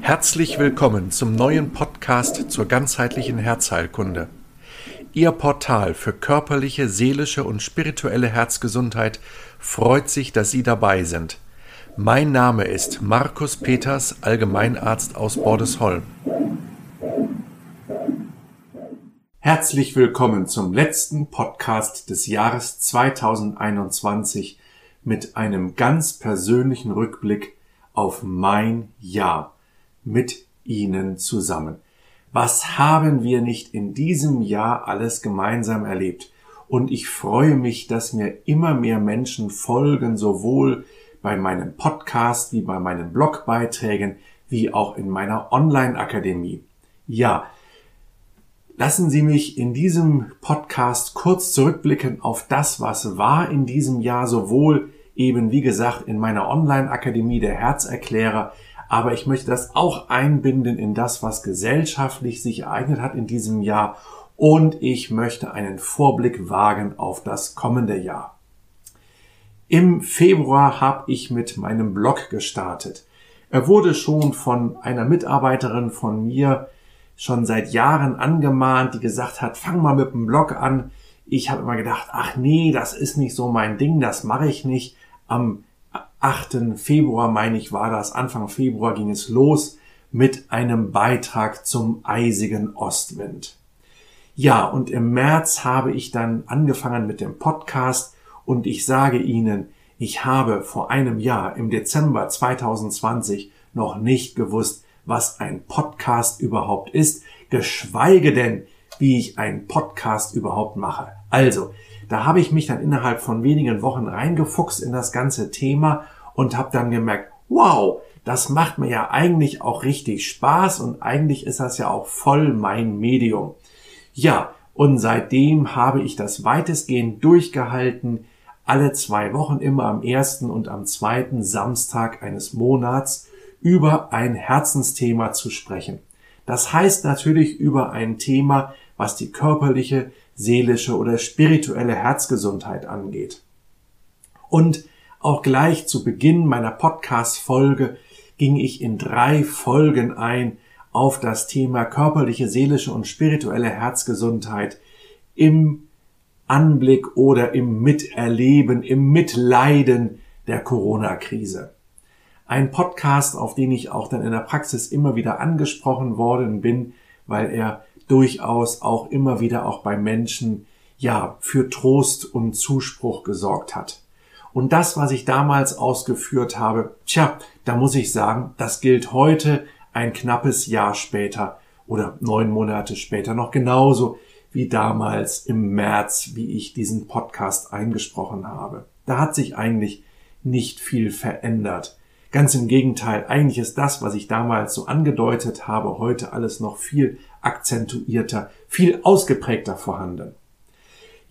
Herzlich willkommen zum neuen Podcast zur ganzheitlichen Herzheilkunde. Ihr Portal für körperliche, seelische und spirituelle Herzgesundheit freut sich, dass Sie dabei sind. Mein Name ist Markus Peters, Allgemeinarzt aus Bordesholm. Herzlich willkommen zum letzten Podcast des Jahres 2021 mit einem ganz persönlichen Rückblick auf mein Jahr mit Ihnen zusammen. Was haben wir nicht in diesem Jahr alles gemeinsam erlebt? Und ich freue mich, dass mir immer mehr Menschen folgen, sowohl bei meinem Podcast wie bei meinen Blogbeiträgen, wie auch in meiner Online-Akademie. Ja, lassen Sie mich in diesem Podcast kurz zurückblicken auf das, was war in diesem Jahr, sowohl eben, wie gesagt, in meiner Online-Akademie der Herzerklärer, aber ich möchte das auch einbinden in das, was gesellschaftlich sich ereignet hat in diesem Jahr und ich möchte einen Vorblick wagen auf das kommende Jahr. Im Februar habe ich mit meinem Blog gestartet. Er wurde schon von einer Mitarbeiterin von mir schon seit Jahren angemahnt, die gesagt hat, fang mal mit dem Blog an. Ich habe immer gedacht, ach nee, das ist nicht so mein Ding, das mache ich nicht. Am 8. Februar, meine ich, war das, Anfang Februar ging es los mit einem Beitrag zum eisigen Ostwind. Ja, und im März habe ich dann angefangen mit dem Podcast und ich sage Ihnen, ich habe vor einem Jahr im Dezember 2020 noch nicht gewusst, was ein Podcast überhaupt ist, geschweige denn, wie ich einen Podcast überhaupt mache. Also, da habe ich mich dann innerhalb von wenigen Wochen reingefuchst in das ganze Thema und habe dann gemerkt, wow, das macht mir ja eigentlich auch richtig Spaß und eigentlich ist das ja auch voll mein Medium. Ja, und seitdem habe ich das weitestgehend durchgehalten, alle zwei Wochen immer am ersten und am zweiten Samstag eines Monats über ein Herzensthema zu sprechen. Das heißt natürlich über ein Thema, was die körperliche, seelische oder spirituelle Herzgesundheit angeht. Und auch gleich zu Beginn meiner Podcast-Folge ging ich in drei Folgen ein auf das Thema körperliche, seelische und spirituelle Herzgesundheit im Anblick oder im Miterleben, im Mitleiden der Corona-Krise. Ein Podcast, auf den ich auch dann in der Praxis immer wieder angesprochen worden bin, weil er durchaus auch immer wieder auch bei Menschen ja für Trost und Zuspruch gesorgt hat. Und das, was ich damals ausgeführt habe, tja, da muss ich sagen, das gilt heute ein knappes Jahr später oder neun Monate später noch genauso wie damals im März, wie ich diesen Podcast eingesprochen habe. Da hat sich eigentlich nicht viel verändert. Ganz im Gegenteil, eigentlich ist das, was ich damals so angedeutet habe, heute alles noch viel akzentuierter, viel ausgeprägter vorhanden.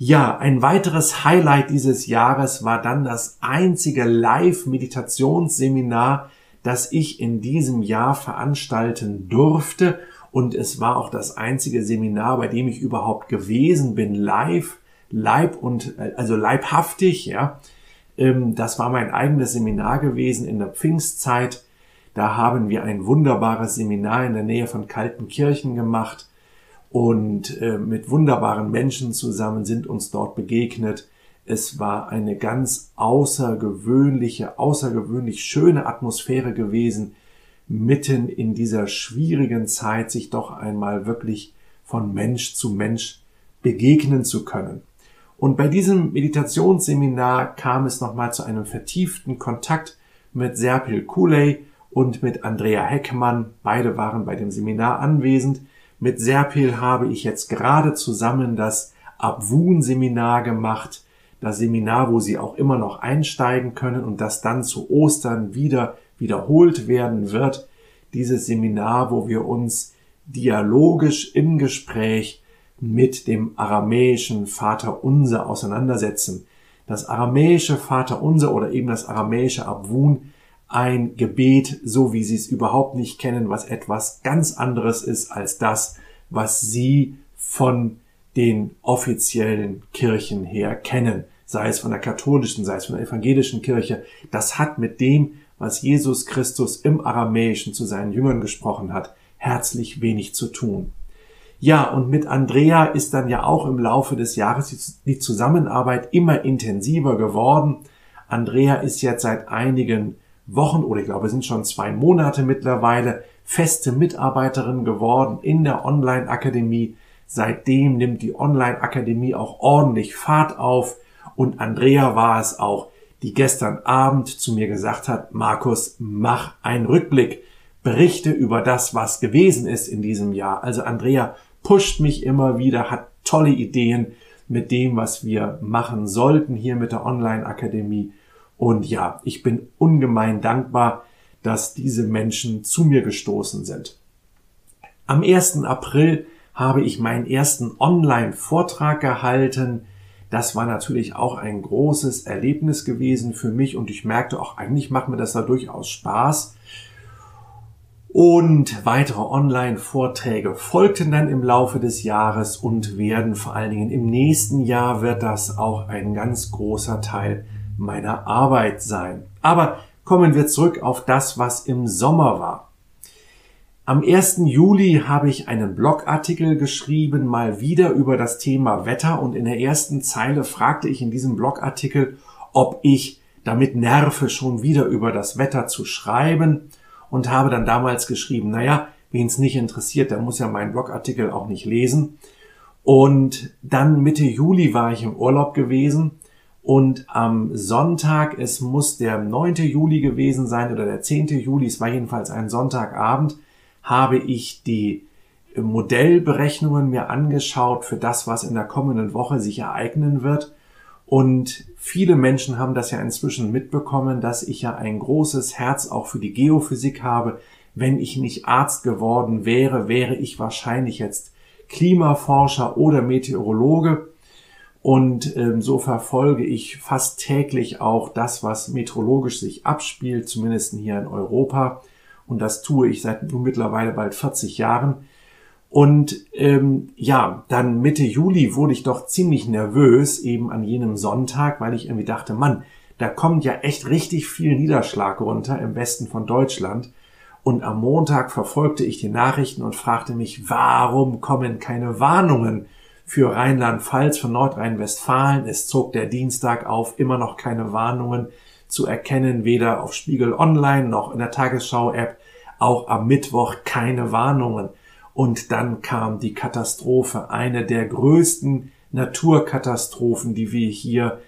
Ja, ein weiteres Highlight dieses Jahres war dann das einzige Live-Meditationsseminar, das ich in diesem Jahr veranstalten durfte. Und es war auch das einzige Seminar, bei dem ich überhaupt gewesen bin, live, leib und, also leibhaftig, ja. Ähm, das war mein eigenes Seminar gewesen in der Pfingstzeit. Da haben wir ein wunderbares Seminar in der Nähe von Kaltenkirchen gemacht und äh, mit wunderbaren Menschen zusammen sind uns dort begegnet. Es war eine ganz außergewöhnliche, außergewöhnlich schöne Atmosphäre gewesen, mitten in dieser schwierigen Zeit sich doch einmal wirklich von Mensch zu Mensch begegnen zu können. Und bei diesem Meditationsseminar kam es nochmal zu einem vertieften Kontakt mit Serpil Kuley und mit Andrea Heckmann. Beide waren bei dem Seminar anwesend. Mit Serpil habe ich jetzt gerade zusammen das Abwun-Seminar gemacht, das Seminar, wo Sie auch immer noch einsteigen können und das dann zu Ostern wieder wiederholt werden wird. Dieses Seminar, wo wir uns dialogisch im Gespräch mit dem aramäischen Vater Unser auseinandersetzen. Das aramäische Vater Unser oder eben das aramäische Abwun ein Gebet, so wie sie es überhaupt nicht kennen, was etwas ganz anderes ist als das, was sie von den offiziellen Kirchen her kennen, sei es von der katholischen, sei es von der evangelischen Kirche. Das hat mit dem, was Jesus Christus im Aramäischen zu seinen Jüngern gesprochen hat, herzlich wenig zu tun. Ja, und mit Andrea ist dann ja auch im Laufe des Jahres die Zusammenarbeit immer intensiver geworden. Andrea ist jetzt seit einigen Wochen oder ich glaube sind schon zwei Monate mittlerweile feste Mitarbeiterin geworden in der Online-Akademie. Seitdem nimmt die Online-Akademie auch ordentlich Fahrt auf und Andrea war es auch, die gestern Abend zu mir gesagt hat, Markus, mach einen Rückblick, berichte über das, was gewesen ist in diesem Jahr. Also Andrea pusht mich immer wieder, hat tolle Ideen mit dem, was wir machen sollten hier mit der Online-Akademie. Und ja, ich bin ungemein dankbar, dass diese Menschen zu mir gestoßen sind. Am 1. April habe ich meinen ersten Online-Vortrag gehalten. Das war natürlich auch ein großes Erlebnis gewesen für mich und ich merkte auch, eigentlich macht mir das da durchaus Spaß. Und weitere Online-Vorträge folgten dann im Laufe des Jahres und werden vor allen Dingen im nächsten Jahr wird das auch ein ganz großer Teil meiner Arbeit sein. Aber kommen wir zurück auf das, was im Sommer war. Am 1. Juli habe ich einen Blogartikel geschrieben, mal wieder über das Thema Wetter und in der ersten Zeile fragte ich in diesem Blogartikel, ob ich damit nerve, schon wieder über das Wetter zu schreiben und habe dann damals geschrieben, naja, wen es nicht interessiert, der muss ja meinen Blogartikel auch nicht lesen. Und dann Mitte Juli war ich im Urlaub gewesen und am Sonntag, es muss der 9. Juli gewesen sein oder der 10. Juli, es war jedenfalls ein Sonntagabend, habe ich die Modellberechnungen mir angeschaut für das, was in der kommenden Woche sich ereignen wird und viele Menschen haben das ja inzwischen mitbekommen, dass ich ja ein großes Herz auch für die Geophysik habe. Wenn ich nicht Arzt geworden wäre, wäre ich wahrscheinlich jetzt Klimaforscher oder Meteorologe. Und ähm, so verfolge ich fast täglich auch das, was meteorologisch sich abspielt, zumindest hier in Europa. Und das tue ich seit nun mittlerweile bald 40 Jahren. Und ähm, ja, dann Mitte Juli wurde ich doch ziemlich nervös, eben an jenem Sonntag, weil ich irgendwie dachte, Mann, da kommt ja echt richtig viel Niederschlag runter im Westen von Deutschland. Und am Montag verfolgte ich die Nachrichten und fragte mich, warum kommen keine Warnungen für Rheinland-Pfalz, für Nordrhein-Westfalen? Es zog der Dienstag auf, immer noch keine Warnungen zu erkennen, weder auf Spiegel Online noch in der Tagesschau-App, auch am Mittwoch keine Warnungen. Und dann kam die Katastrophe, eine der größten Naturkatastrophen, die wir hier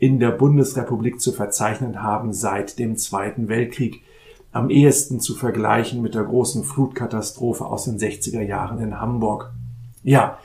in der Bundesrepublik zu verzeichnen haben seit dem Zweiten Weltkrieg. Am ehesten zu vergleichen mit der großen Flutkatastrophe aus den 60er Jahren in Hamburg. Ja,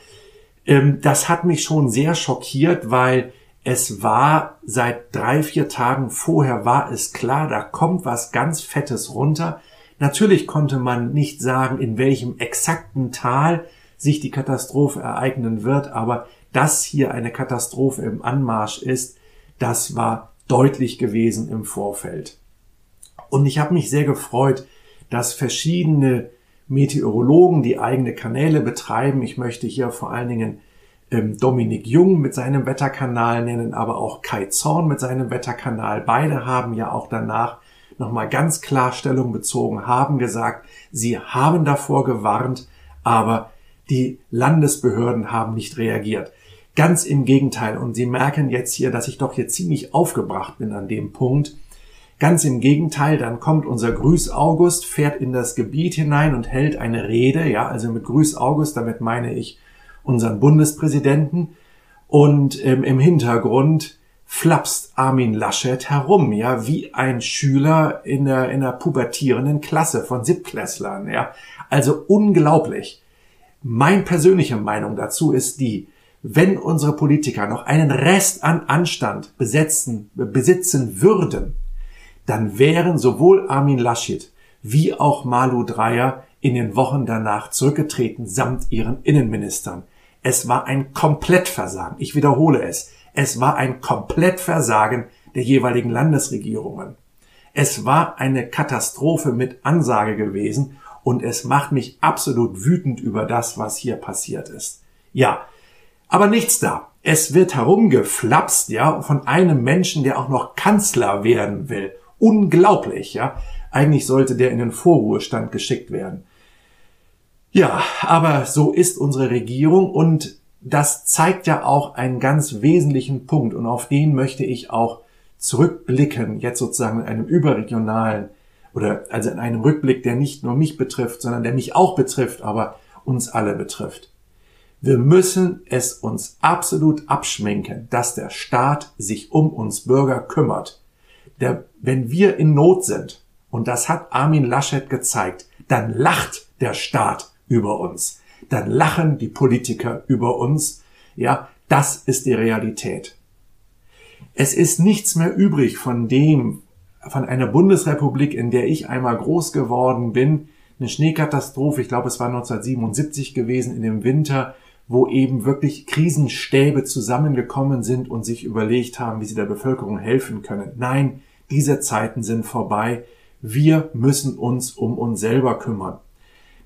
ähm, das hat mich schon sehr schockiert, weil es war seit drei, vier Tagen vorher war es klar, da kommt was ganz Fettes runter. Natürlich konnte man nicht sagen, in welchem exakten Tal sich die Katastrophe ereignen wird, aber dass hier eine Katastrophe im Anmarsch ist, das war deutlich gewesen im Vorfeld. Und ich habe mich sehr gefreut, dass verschiedene Meteorologen, die eigene Kanäle betreiben, ich möchte hier vor allen Dingen ähm, Dominik Jung mit seinem Wetterkanal nennen, aber auch Kai Zorn mit seinem Wetterkanal. Beide haben ja auch danach nochmal ganz klar Stellung bezogen, haben gesagt, sie haben davor gewarnt, aber die Landesbehörden haben nicht reagiert. Ganz im Gegenteil. Und Sie merken jetzt hier, dass ich doch hier ziemlich aufgebracht bin an dem Punkt. Ganz im Gegenteil, dann kommt unser Grüß August, fährt in das Gebiet hinein und hält eine Rede. Ja, also mit Grüß August, damit meine ich unseren Bundespräsidenten. Und ähm, im Hintergrund flapst Armin Laschet herum, ja, wie ein Schüler in der, in der pubertierenden Klasse von Siebtklässlern, ja. Also unglaublich. Mein persönliche Meinung dazu ist die, wenn unsere Politiker noch einen Rest an Anstand besetzen, besitzen würden, dann wären sowohl Armin Laschet wie auch Malu Dreyer in den Wochen danach zurückgetreten samt ihren Innenministern. Es war ein Komplettversagen. Ich wiederhole es. Es war ein Komplettversagen der jeweiligen Landesregierungen. Es war eine Katastrophe mit Ansage gewesen und es macht mich absolut wütend über das, was hier passiert ist. Ja, aber nichts da. Es wird herumgeflapst, ja, von einem Menschen, der auch noch Kanzler werden will. Unglaublich, ja. Eigentlich sollte der in den Vorruhestand geschickt werden. Ja, aber so ist unsere Regierung und das zeigt ja auch einen ganz wesentlichen Punkt und auf den möchte ich auch zurückblicken, jetzt sozusagen in einem überregionalen oder also in einem Rückblick, der nicht nur mich betrifft, sondern der mich auch betrifft, aber uns alle betrifft. Wir müssen es uns absolut abschminken, dass der Staat sich um uns Bürger kümmert. Der, wenn wir in Not sind, und das hat Armin Laschet gezeigt, dann lacht der Staat über uns. Dann lachen die Politiker über uns. Ja, das ist die Realität. Es ist nichts mehr übrig von dem, von einer Bundesrepublik, in der ich einmal groß geworden bin. Eine Schneekatastrophe, ich glaube, es war 1977 gewesen, in dem Winter, wo eben wirklich Krisenstäbe zusammengekommen sind und sich überlegt haben, wie sie der Bevölkerung helfen können. Nein, diese Zeiten sind vorbei. Wir müssen uns um uns selber kümmern.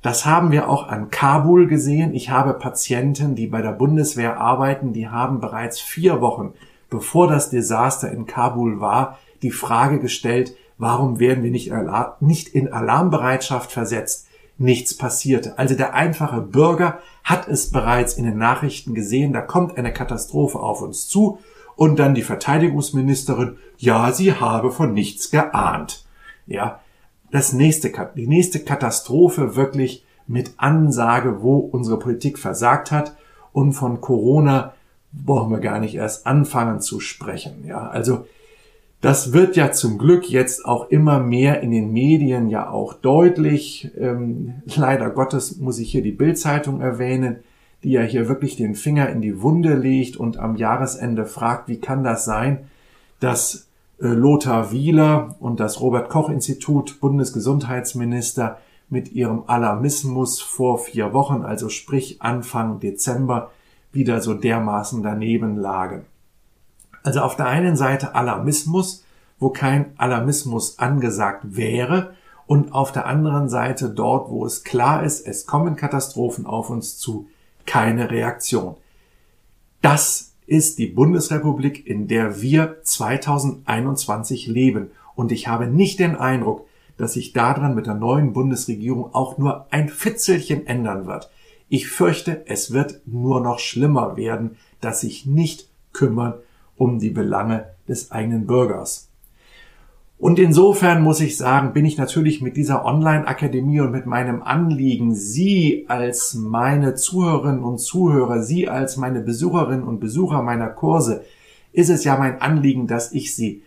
Das haben wir auch an Kabul gesehen. Ich habe Patienten, die bei der Bundeswehr arbeiten, die haben bereits vier Wochen, bevor das Desaster in Kabul war, die Frage gestellt, warum werden wir nicht in Alarmbereitschaft versetzt? Nichts passierte. Also der einfache Bürger hat es bereits in den Nachrichten gesehen, da kommt eine Katastrophe auf uns zu und dann die Verteidigungsministerin, ja, sie habe von nichts geahnt. Ja, das nächste, die nächste Katastrophe wirklich mit Ansage, wo unsere Politik versagt hat und von Corona brauchen wir gar nicht erst anfangen zu sprechen. Ja, also das wird ja zum Glück jetzt auch immer mehr in den Medien ja auch deutlich. Ähm, leider Gottes muss ich hier die Bildzeitung erwähnen, die ja hier wirklich den Finger in die Wunde legt und am Jahresende fragt, wie kann das sein, dass äh, Lothar Wieler und das Robert Koch Institut Bundesgesundheitsminister mit ihrem Alarmismus vor vier Wochen, also sprich Anfang Dezember, wieder so dermaßen daneben lagen. Also auf der einen Seite Alarmismus, wo kein Alarmismus angesagt wäre, und auf der anderen Seite dort, wo es klar ist, es kommen Katastrophen auf uns zu, keine Reaktion. Das ist die Bundesrepublik, in der wir 2021 leben. Und ich habe nicht den Eindruck, dass sich daran mit der neuen Bundesregierung auch nur ein Fitzelchen ändern wird. Ich fürchte, es wird nur noch schlimmer werden, dass sich nicht kümmern um die Belange des eigenen Bürgers. Und insofern muss ich sagen, bin ich natürlich mit dieser Online-Akademie und mit meinem Anliegen, Sie als meine Zuhörerinnen und Zuhörer, Sie als meine Besucherinnen und Besucher meiner Kurse, ist es ja mein Anliegen, dass ich Sie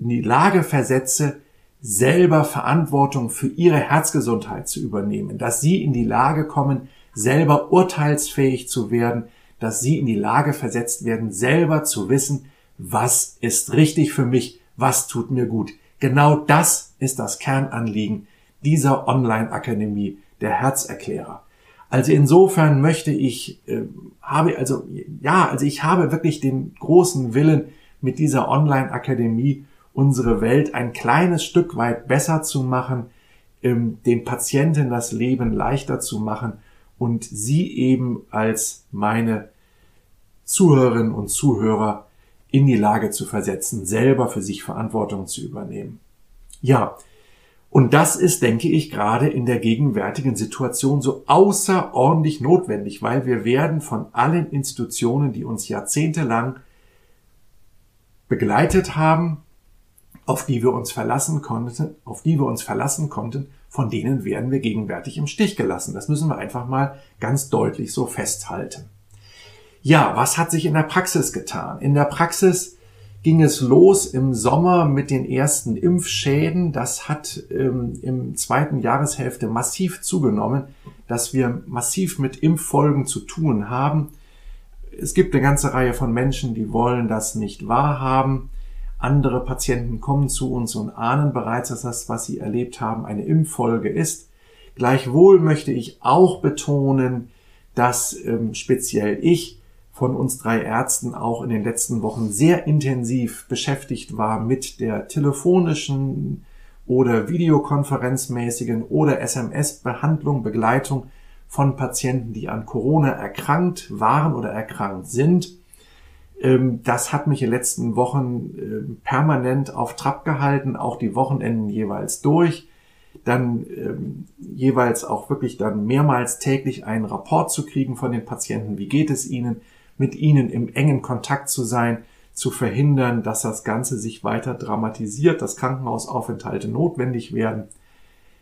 in die Lage versetze, selber Verantwortung für Ihre Herzgesundheit zu übernehmen, dass Sie in die Lage kommen, selber urteilsfähig zu werden, dass Sie in die Lage versetzt werden, selber zu wissen, was ist richtig für mich, was tut mir gut. Genau das ist das Kernanliegen dieser Online-Akademie der Herzerklärer. Also insofern möchte ich, äh, habe also, ja, also ich habe wirklich den großen Willen, mit dieser Online-Akademie unsere Welt ein kleines Stück weit besser zu machen, ähm, den Patienten das Leben leichter zu machen und sie eben als meine Zuhörerinnen und Zuhörer in die Lage zu versetzen, selber für sich Verantwortung zu übernehmen. Ja, und das ist, denke ich, gerade in der gegenwärtigen Situation so außerordentlich notwendig, weil wir werden von allen Institutionen, die uns jahrzehntelang begleitet haben, auf die wir uns verlassen konnten, auf die wir uns verlassen konnten, von denen werden wir gegenwärtig im Stich gelassen. Das müssen wir einfach mal ganz deutlich so festhalten. Ja, was hat sich in der Praxis getan? In der Praxis ging es los im Sommer mit den ersten Impfschäden. Das hat ähm, im zweiten Jahreshälfte massiv zugenommen, dass wir massiv mit Impffolgen zu tun haben. Es gibt eine ganze Reihe von Menschen, die wollen das nicht wahrhaben. Andere Patienten kommen zu uns und ahnen bereits, dass das, was sie erlebt haben, eine Impffolge ist. Gleichwohl möchte ich auch betonen, dass ähm, speziell ich von uns drei Ärzten auch in den letzten Wochen sehr intensiv beschäftigt war mit der telefonischen oder videokonferenzmäßigen oder SMS-Behandlung, Begleitung von Patienten, die an Corona erkrankt waren oder erkrankt sind. Ähm, das hat mich in den letzten Wochen ähm, permanent auf Trab gehalten, auch die Wochenenden jeweils durch. Dann ähm, jeweils auch wirklich dann mehrmals täglich einen Rapport zu kriegen von den Patienten. Wie geht es ihnen? Mit ihnen im engen Kontakt zu sein, zu verhindern, dass das Ganze sich weiter dramatisiert, dass Krankenhausaufenthalte notwendig werden.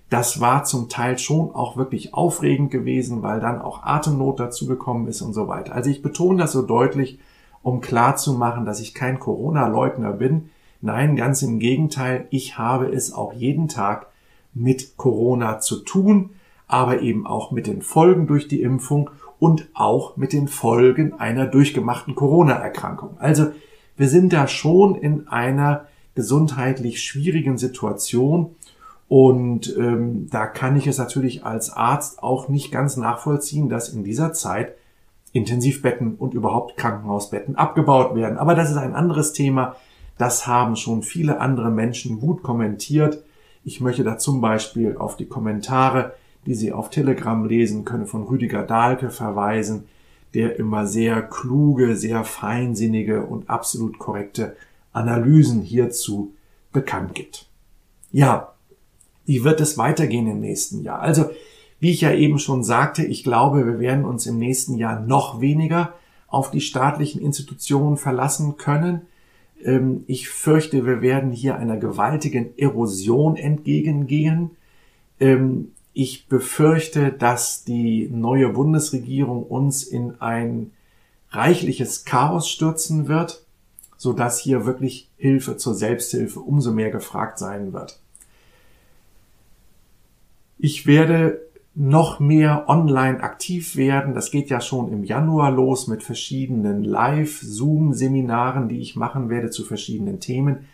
Das war zum Teil schon auch wirklich aufregend gewesen, weil dann auch Atemnot dazugekommen ist und so weiter. Also ich betone das so deutlich, um klar zu machen, dass ich kein Corona-Leugner bin. Nein, ganz im Gegenteil, ich habe es auch jeden Tag mit Corona zu tun, aber eben auch mit den Folgen durch die Impfung und auch mit den Folgen einer durchgemachten Corona-Erkrankung. Also wir sind da schon in einer gesundheitlich schwierigen Situation und ähm, da kann ich es natürlich als Arzt auch nicht ganz nachvollziehen, dass in dieser Zeit Intensivbetten und überhaupt Krankenhausbetten abgebaut werden. Aber das ist ein anderes Thema. Das haben schon viele andere Menschen gut kommentiert. Ich möchte da zum Beispiel auf die Kommentare, die Sie auf Telegram lesen können, von Rüdiger Dahlke verweisen, der immer sehr kluge, sehr feinsinnige und absolut korrekte Analysen hierzu bekannt gibt. Ja, wie wird es weitergehen im nächsten Jahr? Also wie ich ja eben schon sagte, ich glaube, wir werden uns im nächsten Jahr noch weniger auf die staatlichen Institutionen verlassen können. Ähm, ich fürchte, wir werden hier einer gewaltigen Erosion entgegengehen. Ich befürchte, dass die neue Bundesregierung uns in ein reichliches Chaos stürzen wird, so dass hier wirklich Hilfe zur Selbsthilfe umso mehr gefragt sein wird. Ich werde noch mehr online aktiv werden. Das geht ja schon im Januar los mit verschiedenen Live-Zoom-Seminaren, die ich machen werde zu verschiedenen Themen.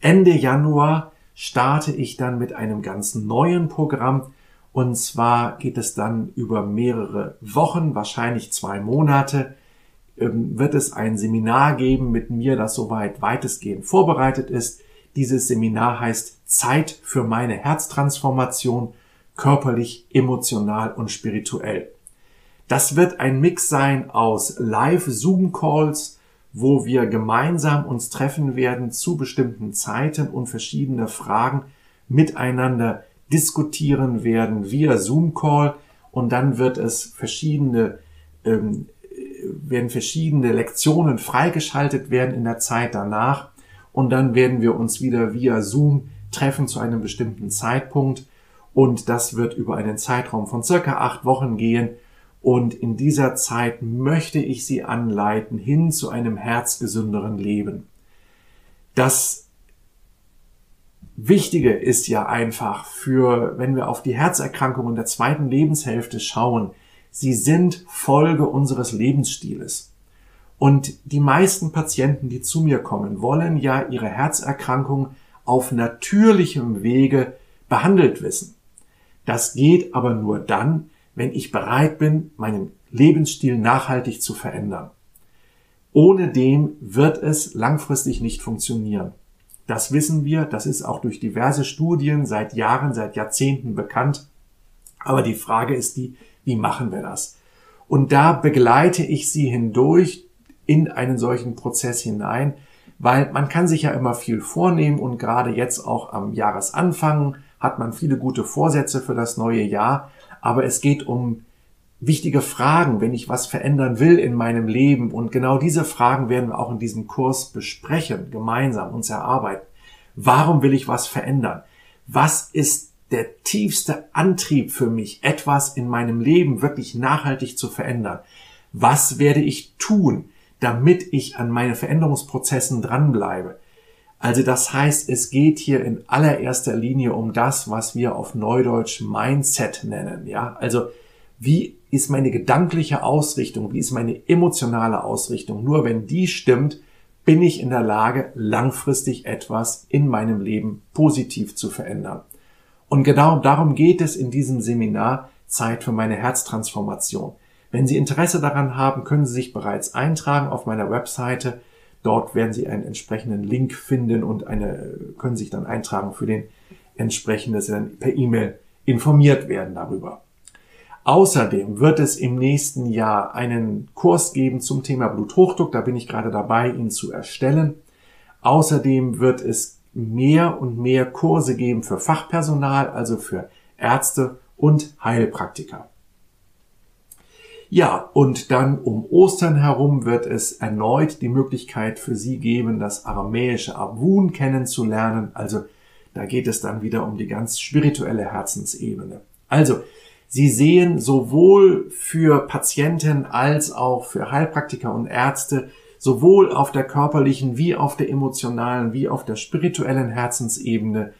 Ende Januar starte ich dann mit einem ganz neuen Programm. Und zwar geht es dann über mehrere Wochen, wahrscheinlich zwei Monate, ähm, wird es ein Seminar geben mit mir, das soweit weitestgehend vorbereitet ist. Dieses Seminar heißt Zeit für meine Herztransformation körperlich, emotional und spirituell. Das wird ein Mix sein aus Live-Zoom-Calls, wo wir gemeinsam uns treffen werden zu bestimmten Zeiten und verschiedene Fragen miteinander diskutieren werden via Zoom-Call und dann wird es verschiedene ähm, werden verschiedene Lektionen freigeschaltet werden in der Zeit danach und dann werden wir uns wieder via Zoom treffen zu einem bestimmten Zeitpunkt und das wird über einen Zeitraum von circa acht Wochen gehen. Und in dieser Zeit möchte ich Sie anleiten hin zu einem herzgesünderen Leben. Das Wichtige ist ja einfach für, wenn wir auf die Herzerkrankungen der zweiten Lebenshälfte schauen, sie sind Folge unseres Lebensstiles. Und die meisten Patienten, die zu mir kommen, wollen ja ihre Herzerkrankung auf natürlichem Wege behandelt wissen. Das geht aber nur dann, wenn ich bereit bin, meinen Lebensstil nachhaltig zu verändern. Ohne dem wird es langfristig nicht funktionieren. Das wissen wir, das ist auch durch diverse Studien seit Jahren, seit Jahrzehnten bekannt. Aber die Frage ist die, wie machen wir das? Und da begleite ich Sie hindurch in einen solchen Prozess hinein, weil man kann sich ja immer viel vornehmen und gerade jetzt auch am Jahresanfang hat man viele gute Vorsätze für das neue Jahr, aber es geht um wichtige Fragen, wenn ich was verändern will in meinem Leben. Und genau diese Fragen werden wir auch in diesem Kurs besprechen, gemeinsam uns erarbeiten. Warum will ich was verändern? Was ist der tiefste Antrieb für mich, etwas in meinem Leben wirklich nachhaltig zu verändern? Was werde ich tun, damit ich an meine Veränderungsprozessen dranbleibe? Also das heißt, es geht hier in allererster Linie um das, was wir auf Neudeutsch Mindset nennen. Ja, also wie ist meine gedankliche Ausrichtung? Wie ist meine emotionale Ausrichtung? Nur wenn die stimmt, bin ich in der Lage, langfristig etwas in meinem Leben positiv zu verändern. Und genau darum geht es in diesem Seminar Zeit für meine Herztransformation. Wenn Sie Interesse daran haben, können Sie sich bereits eintragen auf meiner Webseite Dort werden Sie einen entsprechenden Link finden und eine, können sich dann eintragen für den entsprechenden, dass Sie dann per E-Mail informiert werden darüber. Außerdem wird es im nächsten Jahr einen Kurs geben zum Thema Bluthochdruck. Da bin ich gerade dabei, ihn zu erstellen. Außerdem wird es mehr und mehr Kurse geben für Fachpersonal, also für Ärzte und Heilpraktiker. Ja, und dann um Ostern herum wird es erneut die Möglichkeit für Sie geben, das aramäische Abun kennenzulernen. Also da geht es dann wieder um die ganz spirituelle Herzensebene. Also, Sie sehen sowohl für Patienten als auch für Heilpraktiker und Ärzte, sowohl auf der körperlichen wie auf der emotionalen wie auf der spirituellen Herzensebene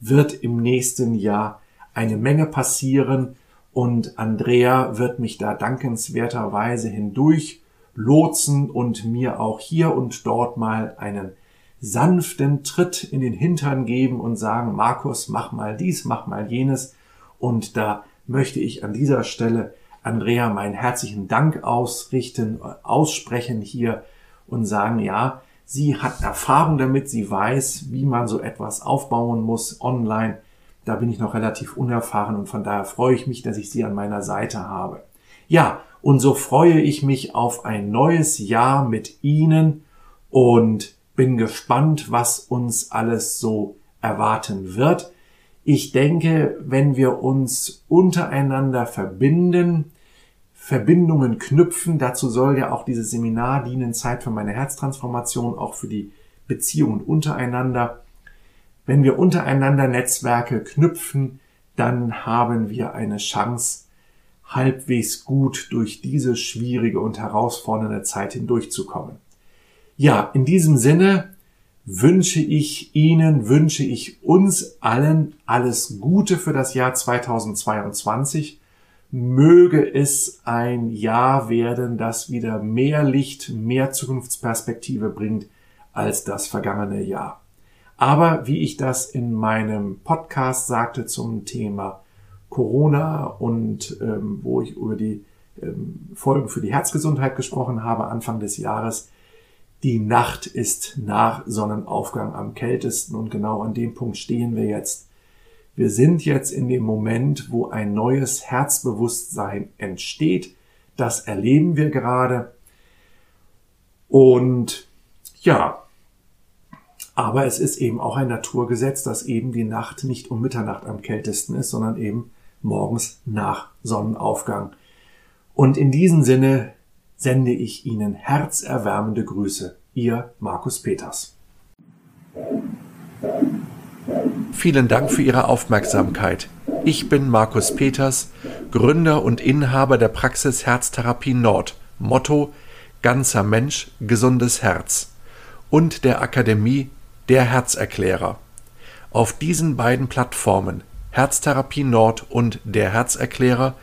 wird im nächsten Jahr eine Menge passieren und Andrea wird mich da dankenswerterweise hindurch lotsen und mir auch hier und dort mal einen sanften Tritt in den Hintern geben und sagen, Markus, mach mal dies, mach mal jenes. Und da möchte ich an dieser Stelle Andrea meinen herzlichen Dank ausrichten, aussprechen hier und sagen, ja, sie hat Erfahrung damit, sie weiß, wie man so etwas aufbauen muss online da bin ich noch relativ unerfahren und von daher freue ich mich, dass ich Sie an meiner Seite habe. Ja, und so freue ich mich auf ein neues Jahr mit Ihnen und bin gespannt, was uns alles so erwarten wird. Ich denke, wenn wir uns untereinander verbinden, Verbindungen knüpfen, dazu soll ja auch dieses Seminar dienen, Zeit für meine Herztransformation, auch für die Beziehungen untereinander. Wenn wir untereinander Netzwerke knüpfen, dann haben wir eine Chance, halbwegs gut durch diese schwierige und herausfordernde Zeit hindurchzukommen. Ja, in diesem Sinne wünsche ich Ihnen, wünsche ich uns allen alles Gute für das Jahr 2022. Möge es ein Jahr werden, das wieder mehr Licht, mehr Zukunftsperspektive bringt als das vergangene Jahr. Aber wie ich das in meinem Podcast sagte zum Thema Corona und ähm, wo ich über die ähm, Folgen für die Herzgesundheit gesprochen habe Anfang des Jahres, die Nacht ist nach Sonnenaufgang am kältesten und genau an dem Punkt stehen wir jetzt. Wir sind jetzt in dem Moment, wo ein neues Herzbewusstsein entsteht. Das erleben wir gerade. Und ja, aber es ist eben auch ein Naturgesetz, dass eben die Nacht nicht um Mitternacht am kältesten ist, sondern eben morgens nach Sonnenaufgang. Und in diesem Sinne sende ich Ihnen herzerwärmende Grüße. Ihr Markus Peters. Vielen Dank für Ihre Aufmerksamkeit. Ich bin Markus Peters, Gründer und Inhaber der Praxis Herztherapie Nord. Motto Ganzer Mensch, gesundes Herz. Und der Akademie der Herzerklärer. Auf diesen beiden Plattformen Herztherapie Nord und der Herzerklärer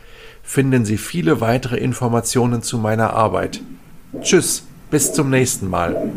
finden Sie viele weitere Informationen zu meiner Arbeit. Tschüss, bis zum nächsten Mal.